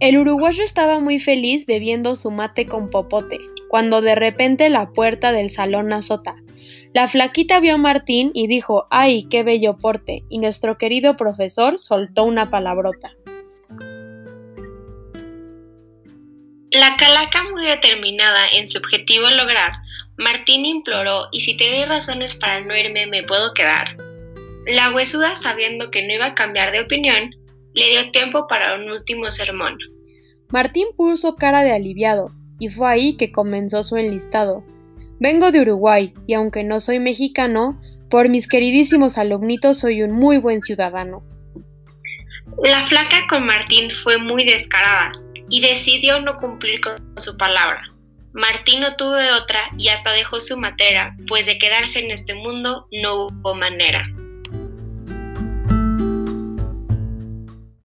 El uruguayo estaba muy feliz bebiendo su mate con popote, cuando de repente la puerta del salón azota. La flaquita vio a Martín y dijo, ¡ay, qué bello porte! Y nuestro querido profesor soltó una palabrota. La calaca muy determinada en su objetivo lograr, Martín imploró, y si te doy razones para no irme, ¿me puedo quedar? La huesuda, sabiendo que no iba a cambiar de opinión, le dio tiempo para un último sermón. Martín puso cara de aliviado, y fue ahí que comenzó su enlistado. Vengo de Uruguay, y aunque no soy mexicano, por mis queridísimos alumnitos soy un muy buen ciudadano. La flaca con Martín fue muy descarada, y decidió no cumplir con su palabra. Martín no tuvo otra y hasta dejó su matera, pues de quedarse en este mundo no hubo manera.